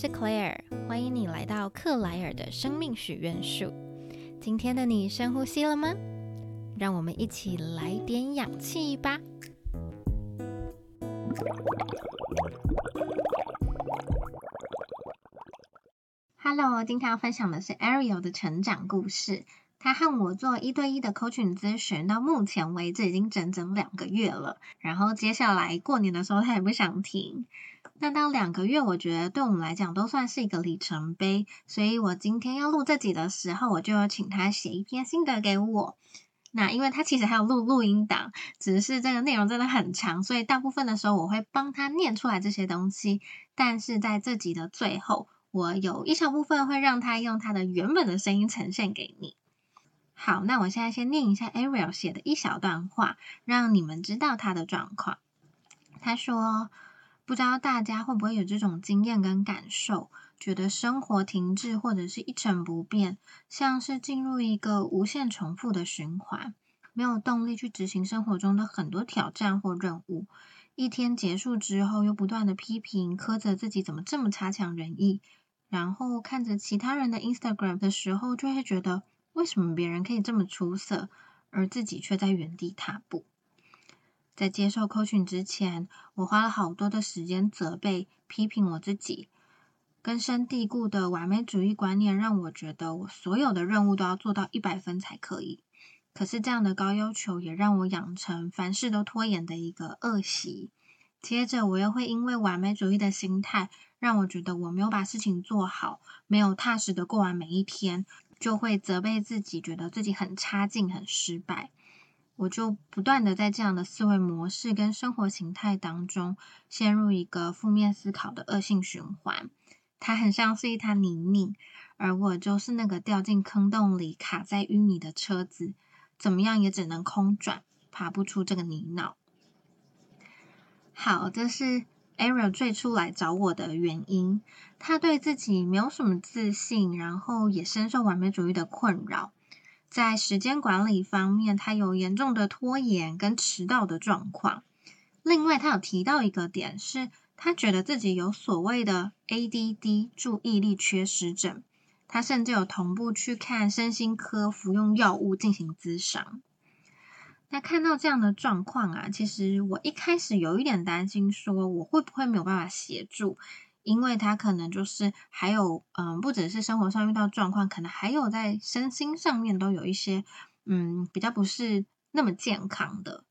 是 Claire，欢迎你来到克莱尔的生命许愿树。今天的你深呼吸了吗？让我们一起来点氧气吧。Hello，今天要分享的是 Ariel 的成长故事。他和我做一对一的 coaching 咨询，到目前为止已经整整两个月了。然后接下来过年的时候，他也不想停。那到两个月，我觉得对我们来讲都算是一个里程碑，所以我今天要录这集的时候，我就请他写一篇心得给我。那因为他其实还有录录音档，只是这个内容真的很长，所以大部分的时候我会帮他念出来这些东西。但是在这集的最后，我有一小部分会让他用他的原本的声音呈现给你。好，那我现在先念一下 Ariel 写的一小段话，让你们知道他的状况。他说。不知道大家会不会有这种经验跟感受，觉得生活停滞或者是一成不变，像是进入一个无限重复的循环，没有动力去执行生活中的很多挑战或任务。一天结束之后，又不断的批评、苛责自己怎么这么差强人意，然后看着其他人的 Instagram 的时候，就会觉得为什么别人可以这么出色，而自己却在原地踏步。在接受 coaching 之前，我花了好多的时间责备、批评我自己。根深蒂固的完美主义观念让我觉得我所有的任务都要做到一百分才可以。可是这样的高要求也让我养成凡事都拖延的一个恶习。接着我又会因为完美主义的心态，让我觉得我没有把事情做好，没有踏实的过完每一天，就会责备自己，觉得自己很差劲、很失败。我就不断的在这样的思维模式跟生活形态当中陷入一个负面思考的恶性循环，它很像是一滩泥泞，而我就是那个掉进坑洞里卡在淤泥的车子，怎么样也只能空转，爬不出这个泥淖。好，这是 Ariel 最初来找我的原因，他对自己没有什么自信，然后也深受完美主义的困扰。在时间管理方面，他有严重的拖延跟迟到的状况。另外，他有提到一个点，是他觉得自己有所谓的 ADD 注意力缺失症。他甚至有同步去看身心科，服用药物进行咨商。那看到这样的状况啊，其实我一开始有一点担心，说我会不会没有办法协助。因为他可能就是还有，嗯，不只是生活上遇到状况，可能还有在身心上面都有一些，嗯，比较不是那么健康的。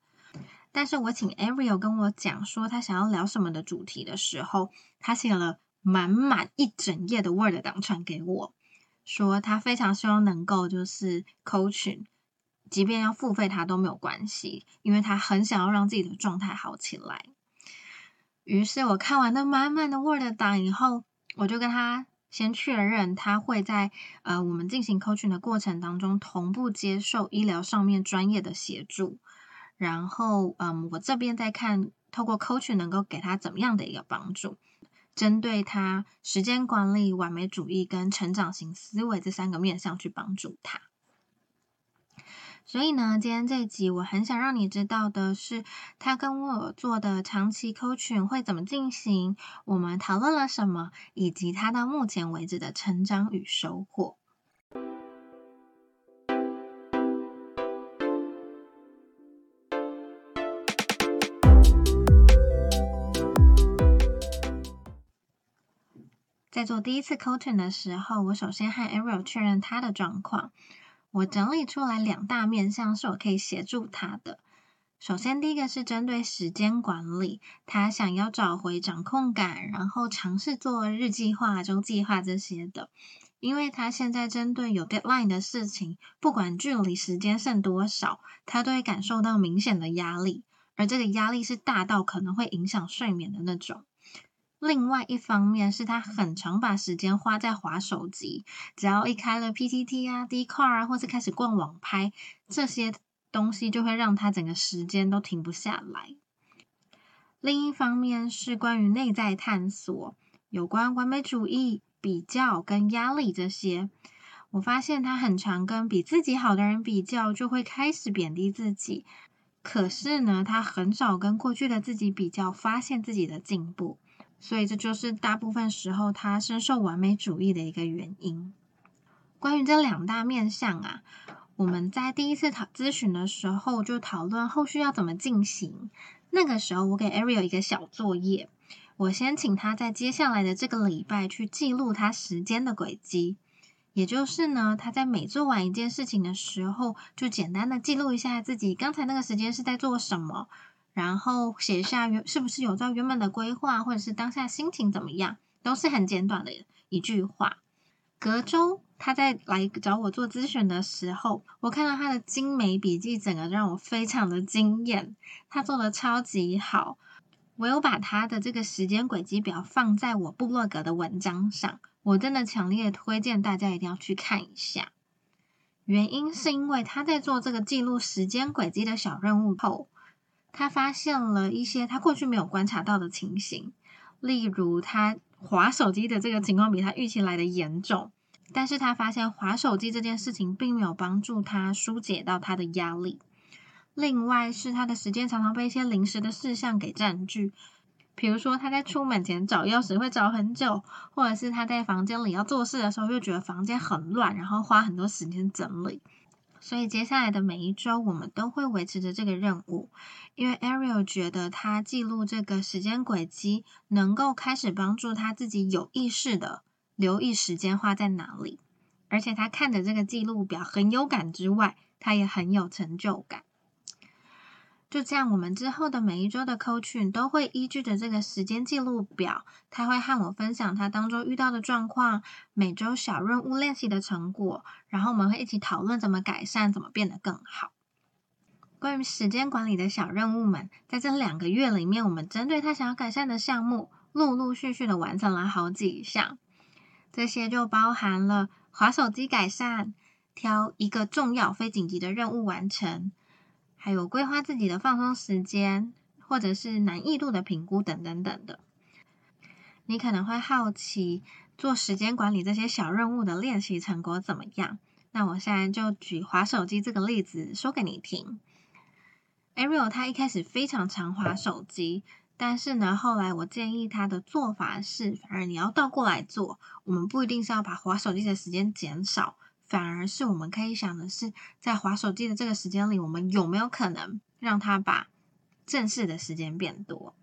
但是我请 Ariel 跟我讲说他想要聊什么的主题的时候，他写了满满一整页的 Word 档传给我，说他非常希望能够就是 coaching，即便要付费他都没有关系，因为他很想要让自己的状态好起来。于是我看完那满满的 Word 档以后，我就跟他先确认，他会在呃我们进行 coaching 的过程当中同步接受医疗上面专业的协助，然后嗯我这边再看透过 coaching 能够给他怎么样的一个帮助，针对他时间管理、完美主义跟成长型思维这三个面向去帮助他。所以呢，今天这一集我很想让你知道的是，他跟我做的长期 coaching 会怎么进行，我们讨论了什么，以及他到目前为止的成长与收获。在做第一次 coaching 的时候，我首先和 Ariel 确认他的状况。我整理出来两大面向，是我可以协助他的。首先，第一个是针对时间管理，他想要找回掌控感，然后尝试做日计划、周计划这些的。因为他现在针对有 deadline 的事情，不管距离时间剩多少，他都会感受到明显的压力，而这个压力是大到可能会影响睡眠的那种。另外一方面是他很常把时间花在划手机，只要一开了 PTT 啊、d c a r 啊，或是开始逛网拍，这些东西就会让他整个时间都停不下来。另一方面是关于内在探索，有关完美主义、比较跟压力这些，我发现他很常跟比自己好的人比较，就会开始贬低自己。可是呢，他很少跟过去的自己比较，发现自己的进步。所以这就是大部分时候他深受完美主义的一个原因。关于这两大面向啊，我们在第一次讨咨询的时候就讨论后续要怎么进行。那个时候我给 Ariel 一个小作业，我先请他在接下来的这个礼拜去记录他时间的轨迹。也就是呢，他在每做完一件事情的时候，就简单的记录一下自己刚才那个时间是在做什么，然后写下原是不是有照原本的规划，或者是当下心情怎么样，都是很简短的一句话。隔周他在来找我做咨询的时候，我看到他的精美笔记，整个让我非常的惊艳，他做的超级好。我有把他的这个时间轨迹表放在我部落格的文章上。我真的强烈推荐大家一定要去看一下。原因是因为他在做这个记录时间轨迹的小任务后，他发现了一些他过去没有观察到的情形，例如他划手机的这个情况比他预期来的严重，但是他发现划手机这件事情并没有帮助他疏解到他的压力。另外是他的时间常常被一些临时的事项给占据。比如说，他在出门前找钥匙会找很久，或者是他在房间里要做事的时候，又觉得房间很乱，然后花很多时间整理。所以接下来的每一周，我们都会维持着这个任务，因为 Ariel 觉得他记录这个时间轨迹，能够开始帮助他自己有意识的留意时间花在哪里，而且他看着这个记录表很有感之外，他也很有成就感。就这样，我们之后的每一周的 coaching 都会依据着这个时间记录表，他会和我分享他当中遇到的状况，每周小任务练习的成果，然后我们会一起讨论怎么改善，怎么变得更好。关于时间管理的小任务们，在这两个月里面，我们针对他想要改善的项目，陆陆续续的完成了好几项。这些就包含了划手机改善，挑一个重要非紧急的任务完成。还有规划自己的放松时间，或者是难易度的评估等等等的。你可能会好奇，做时间管理这些小任务的练习成果怎么样？那我现在就举划手机这个例子说给你听。Ariel 他一开始非常常划手机，但是呢，后来我建议他的做法是，反而你要倒过来做，我们不一定是要把划手机的时间减少。反而是我们可以想的是，在划手机的这个时间里，我们有没有可能让他把正式的时间变多？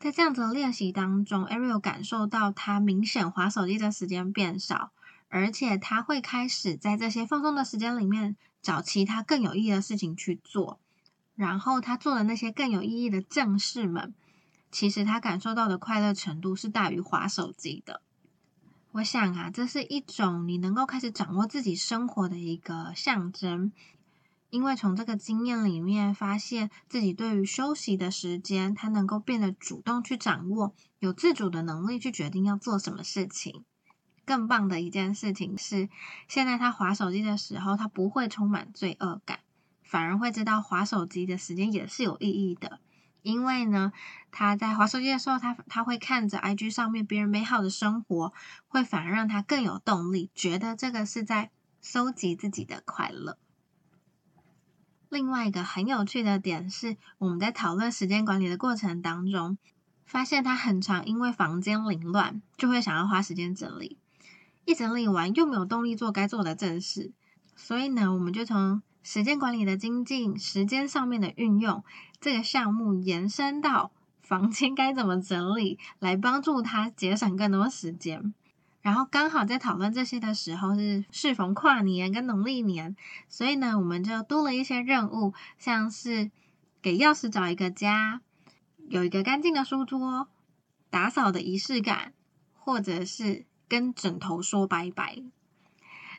在这样子的练习当中，Ariel 感受到他明显划手机的时间变少，而且他会开始在这些放松的时间里面找其他更有意义的事情去做。然后他做的那些更有意义的正事们，其实他感受到的快乐程度是大于划手机的。我想啊，这是一种你能够开始掌握自己生活的一个象征，因为从这个经验里面发现自己对于休息的时间，他能够变得主动去掌握，有自主的能力去决定要做什么事情。更棒的一件事情是，现在他划手机的时候，他不会充满罪恶感，反而会知道划手机的时间也是有意义的。因为呢，他在滑手机的时候，他他会看着 IG 上面别人美好的生活，会反而让他更有动力，觉得这个是在收集自己的快乐。另外一个很有趣的点是，我们在讨论时间管理的过程当中，发现他很常因为房间凌乱，就会想要花时间整理，一整理完又没有动力做该做的正事，所以呢，我们就从时间管理的精进，时间上面的运用，这个项目延伸到房间该怎么整理，来帮助他节省更多时间。然后刚好在讨论这些的时候，是适逢跨年跟农历年，所以呢，我们就多了一些任务，像是给钥匙找一个家，有一个干净的书桌，打扫的仪式感，或者是跟枕头说拜拜。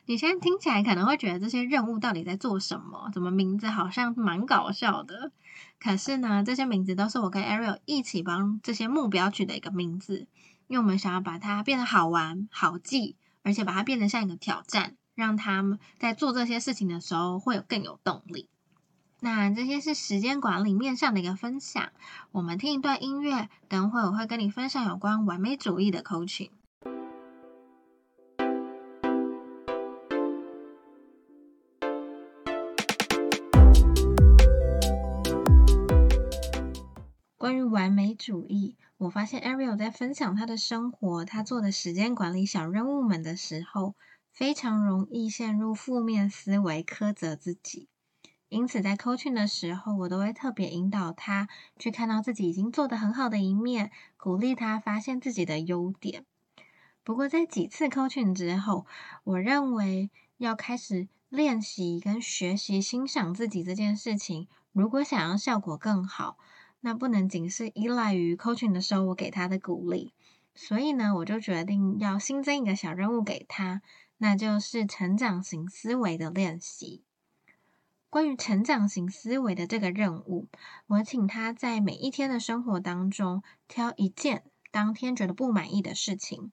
你现在听起来可能会觉得这些任务到底在做什么？怎么名字好像蛮搞笑的？可是呢，这些名字都是我跟 Ariel 一起帮这些目标取的一个名字，因为我们想要把它变得好玩、好记，而且把它变得像一个挑战，让他们在做这些事情的时候会有更有动力。那这些是时间管理面上的一个分享。我们听一段音乐，等会我会跟你分享有关完美主义的 coaching。关于完美主义，我发现 Ariel 在分享他的生活，他做的时间管理小任务们的时候，非常容易陷入负面思维，苛责自己。因此，在 coaching 的时候，我都会特别引导他去看到自己已经做得很好的一面，鼓励他发现自己的优点。不过，在几次 coaching 之后，我认为要开始练习跟学习欣赏自己这件事情。如果想要效果更好，那不能仅是依赖于 coaching 的时候我给他的鼓励。所以呢，我就决定要新增一个小任务给他，那就是成长型思维的练习。关于成长型思维的这个任务，我请他在每一天的生活当中挑一件当天觉得不满意的事情，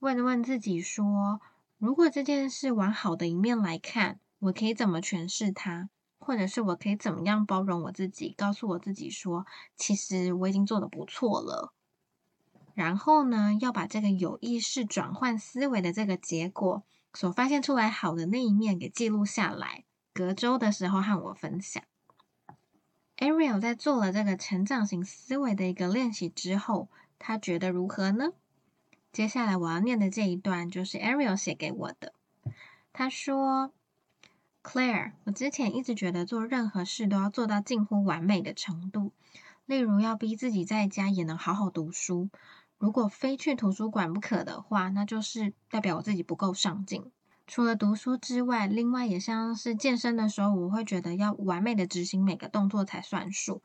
问问自己说：如果这件事往好的一面来看，我可以怎么诠释它？或者是我可以怎么样包容我自己？告诉我自己说，其实我已经做的不错了。然后呢，要把这个有意识转换思维的这个结果所发现出来好的那一面给记录下来。隔周的时候和我分享，Ariel 在做了这个成长型思维的一个练习之后，他觉得如何呢？接下来我要念的这一段就是 Ariel 写给我的。他说：“Claire，我之前一直觉得做任何事都要做到近乎完美的程度，例如要逼自己在家也能好好读书，如果非去图书馆不可的话，那就是代表我自己不够上进。”除了读书之外，另外也像是健身的时候，我会觉得要完美的执行每个动作才算数。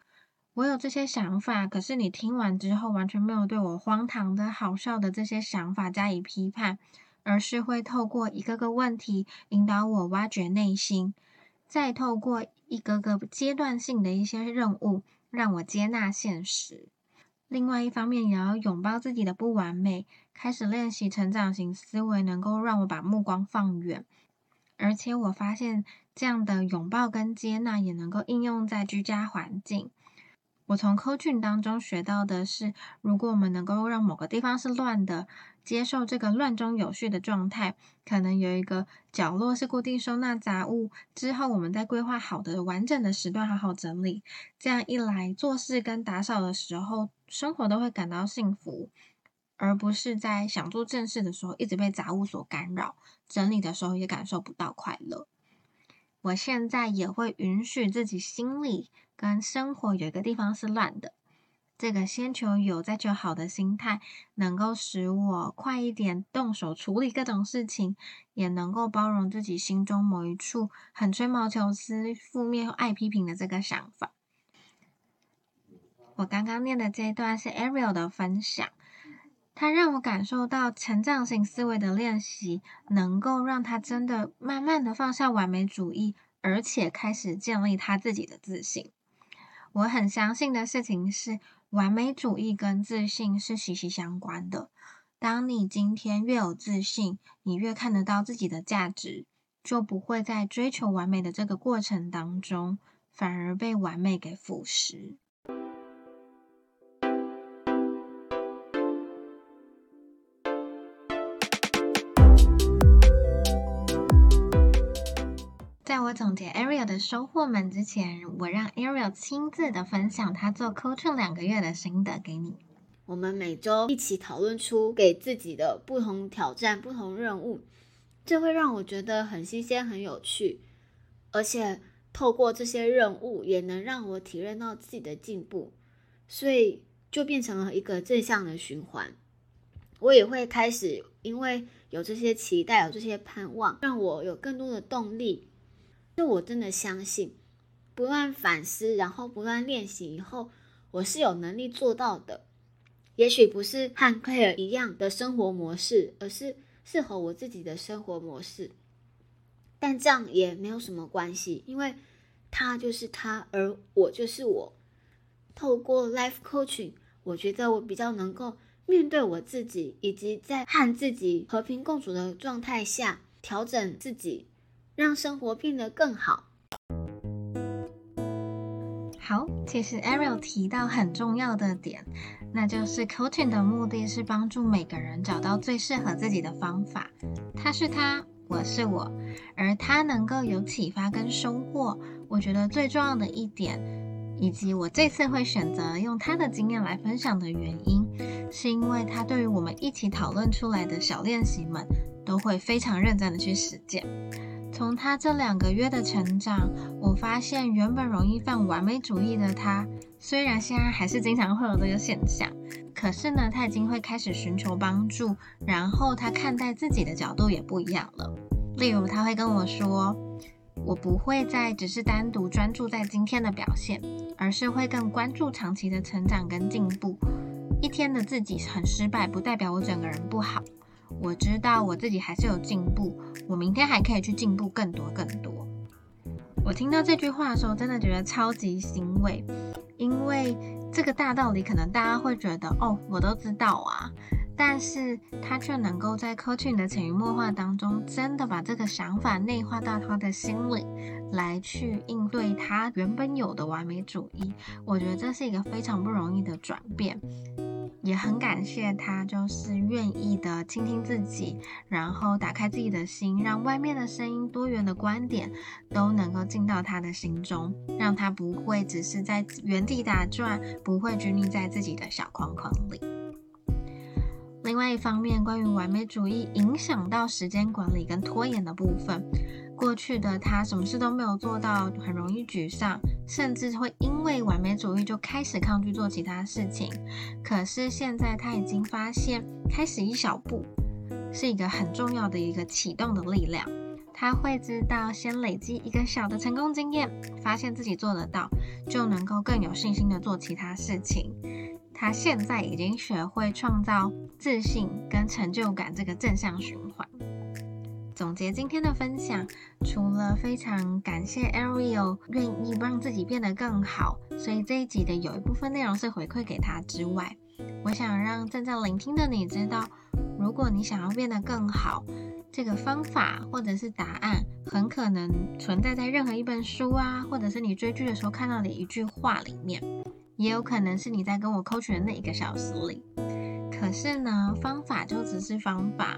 我有这些想法，可是你听完之后，完全没有对我荒唐的好笑的这些想法加以批判，而是会透过一个个问题引导我挖掘内心，再透过一个个阶段性的一些任务，让我接纳现实。另外一方面，也要拥抱自己的不完美，开始练习成长型思维，能够让我把目光放远。而且我发现，这样的拥抱跟接纳也能够应用在居家环境。我从 coaching 当中学到的是，如果我们能够让某个地方是乱的，接受这个乱中有序的状态，可能有一个角落是固定收纳杂物，之后我们再规划好的完整的时段好好整理。这样一来，做事跟打扫的时候，生活都会感到幸福，而不是在想做正事的时候一直被杂物所干扰，整理的时候也感受不到快乐。我现在也会允许自己心里。跟生活有一个地方是乱的，这个先求有再求好的心态，能够使我快一点动手处理各种事情，也能够包容自己心中某一处很吹毛求疵、负面又爱批评的这个想法。我刚刚念的这一段是 Ariel 的分享，他让我感受到成长型思维的练习，能够让他真的慢慢的放下完美主义，而且开始建立他自己的自信。我很相信的事情是，完美主义跟自信是息息相关的。当你今天越有自信，你越看得到自己的价值，就不会在追求完美的这个过程当中，反而被完美给腐蚀。总结 Ariel 的收获们之前，我让 Ariel 亲自的分享他做 coaching 两个月的心得给你。我们每周一起讨论出给自己的不同挑战、不同任务，这会让我觉得很新鲜、很有趣，而且透过这些任务，也能让我体验到自己的进步，所以就变成了一个正向的循环。我也会开始，因为有这些期待、有这些盼望，让我有更多的动力。就我真的相信，不断反思，然后不断练习以后，我是有能力做到的。也许不是和 Claire 一样的生活模式，而是适合我自己的生活模式。但这样也没有什么关系，因为他就是他，而我就是我。透过 Life Coaching，我觉得我比较能够面对我自己，以及在和自己和平共处的状态下调整自己。让生活变得更好。好，其实 Ariel 提到很重要的点，那就是 coaching 的目的是帮助每个人找到最适合自己的方法。他是他，我是我，而他能够有启发跟收获。我觉得最重要的一点，以及我这次会选择用他的经验来分享的原因，是因为他对于我们一起讨论出来的小练习们，都会非常认真的去实践。从他这两个月的成长，我发现原本容易犯完美主义的他，虽然现在还是经常会有这个现象，可是呢，他已经会开始寻求帮助，然后他看待自己的角度也不一样了。例如，他会跟我说。我不会再只是单独专注在今天的表现，而是会更关注长期的成长跟进步。一天的自己很失败，不代表我整个人不好。我知道我自己还是有进步，我明天还可以去进步更多更多。我听到这句话的时候，真的觉得超级欣慰，因为这个大道理可能大家会觉得，哦，我都知道啊。但是他却能够在 coaching 的潜移默化当中，真的把这个想法内化到他的心里，来去应对他原本有的完美主义。我觉得这是一个非常不容易的转变，也很感谢他，就是愿意的倾听自己，然后打开自己的心，让外面的声音、多元的观点都能够进到他的心中，让他不会只是在原地打转，不会拘泥在自己的小框框里。另外一方面，关于完美主义影响到时间管理跟拖延的部分，过去的他什么事都没有做到，很容易沮丧，甚至会因为完美主义就开始抗拒做其他事情。可是现在他已经发现，开始一小步是一个很重要的一个启动的力量。他会知道，先累积一个小的成功经验，发现自己做得到，就能够更有信心的做其他事情。他现在已经学会创造自信跟成就感这个正向循环。总结今天的分享，除了非常感谢 Ariel 愿意让自己变得更好，所以这一集的有一部分内容是回馈给他之外，我想让正在聆听的你知道，如果你想要变得更好，这个方法或者是答案，很可能存在在任何一本书啊，或者是你追剧的时候看到的一句话里面。也有可能是你在跟我抠取的那一个小时里，可是呢，方法就只是方法，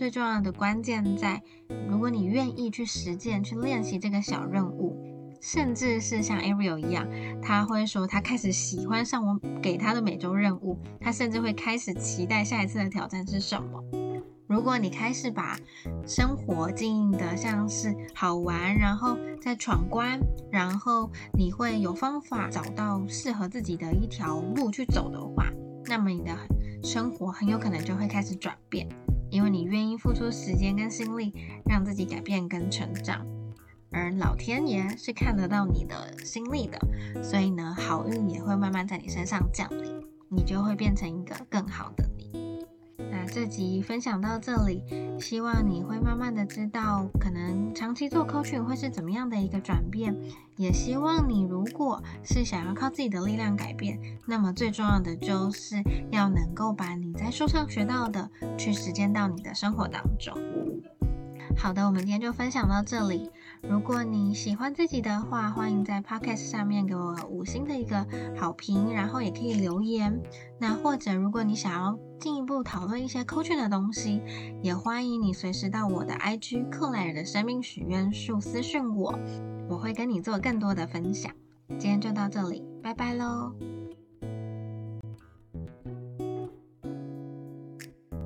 最重要的关键在，如果你愿意去实践、去练习这个小任务，甚至是像 Ariel 一样，他会说他开始喜欢上我给他的每周任务，他甚至会开始期待下一次的挑战是什么。如果你开始把生活经营的像是好玩，然后再闯关，然后你会有方法找到适合自己的一条路去走的话，那么你的生活很有可能就会开始转变，因为你愿意付出时间跟心力，让自己改变跟成长，而老天爷是看得到你的心力的，所以呢，好运也会慢慢在你身上降临，你就会变成一个更好的。那这集分享到这里，希望你会慢慢的知道，可能长期做 coaching 会是怎么样的一个转变。也希望你如果是想要靠自己的力量改变，那么最重要的就是要能够把你在书上学到的去实践到你的生活当中。好的，我们今天就分享到这里。如果你喜欢自己的话，欢迎在 Podcast 上面给我五星的一个好评，然后也可以留言。那或者如果你想要进一步讨论一些 coaching 的东西，也欢迎你随时到我的 IG 克莱尔的生命许愿树私讯我，我会跟你做更多的分享。今天就到这里，拜拜喽。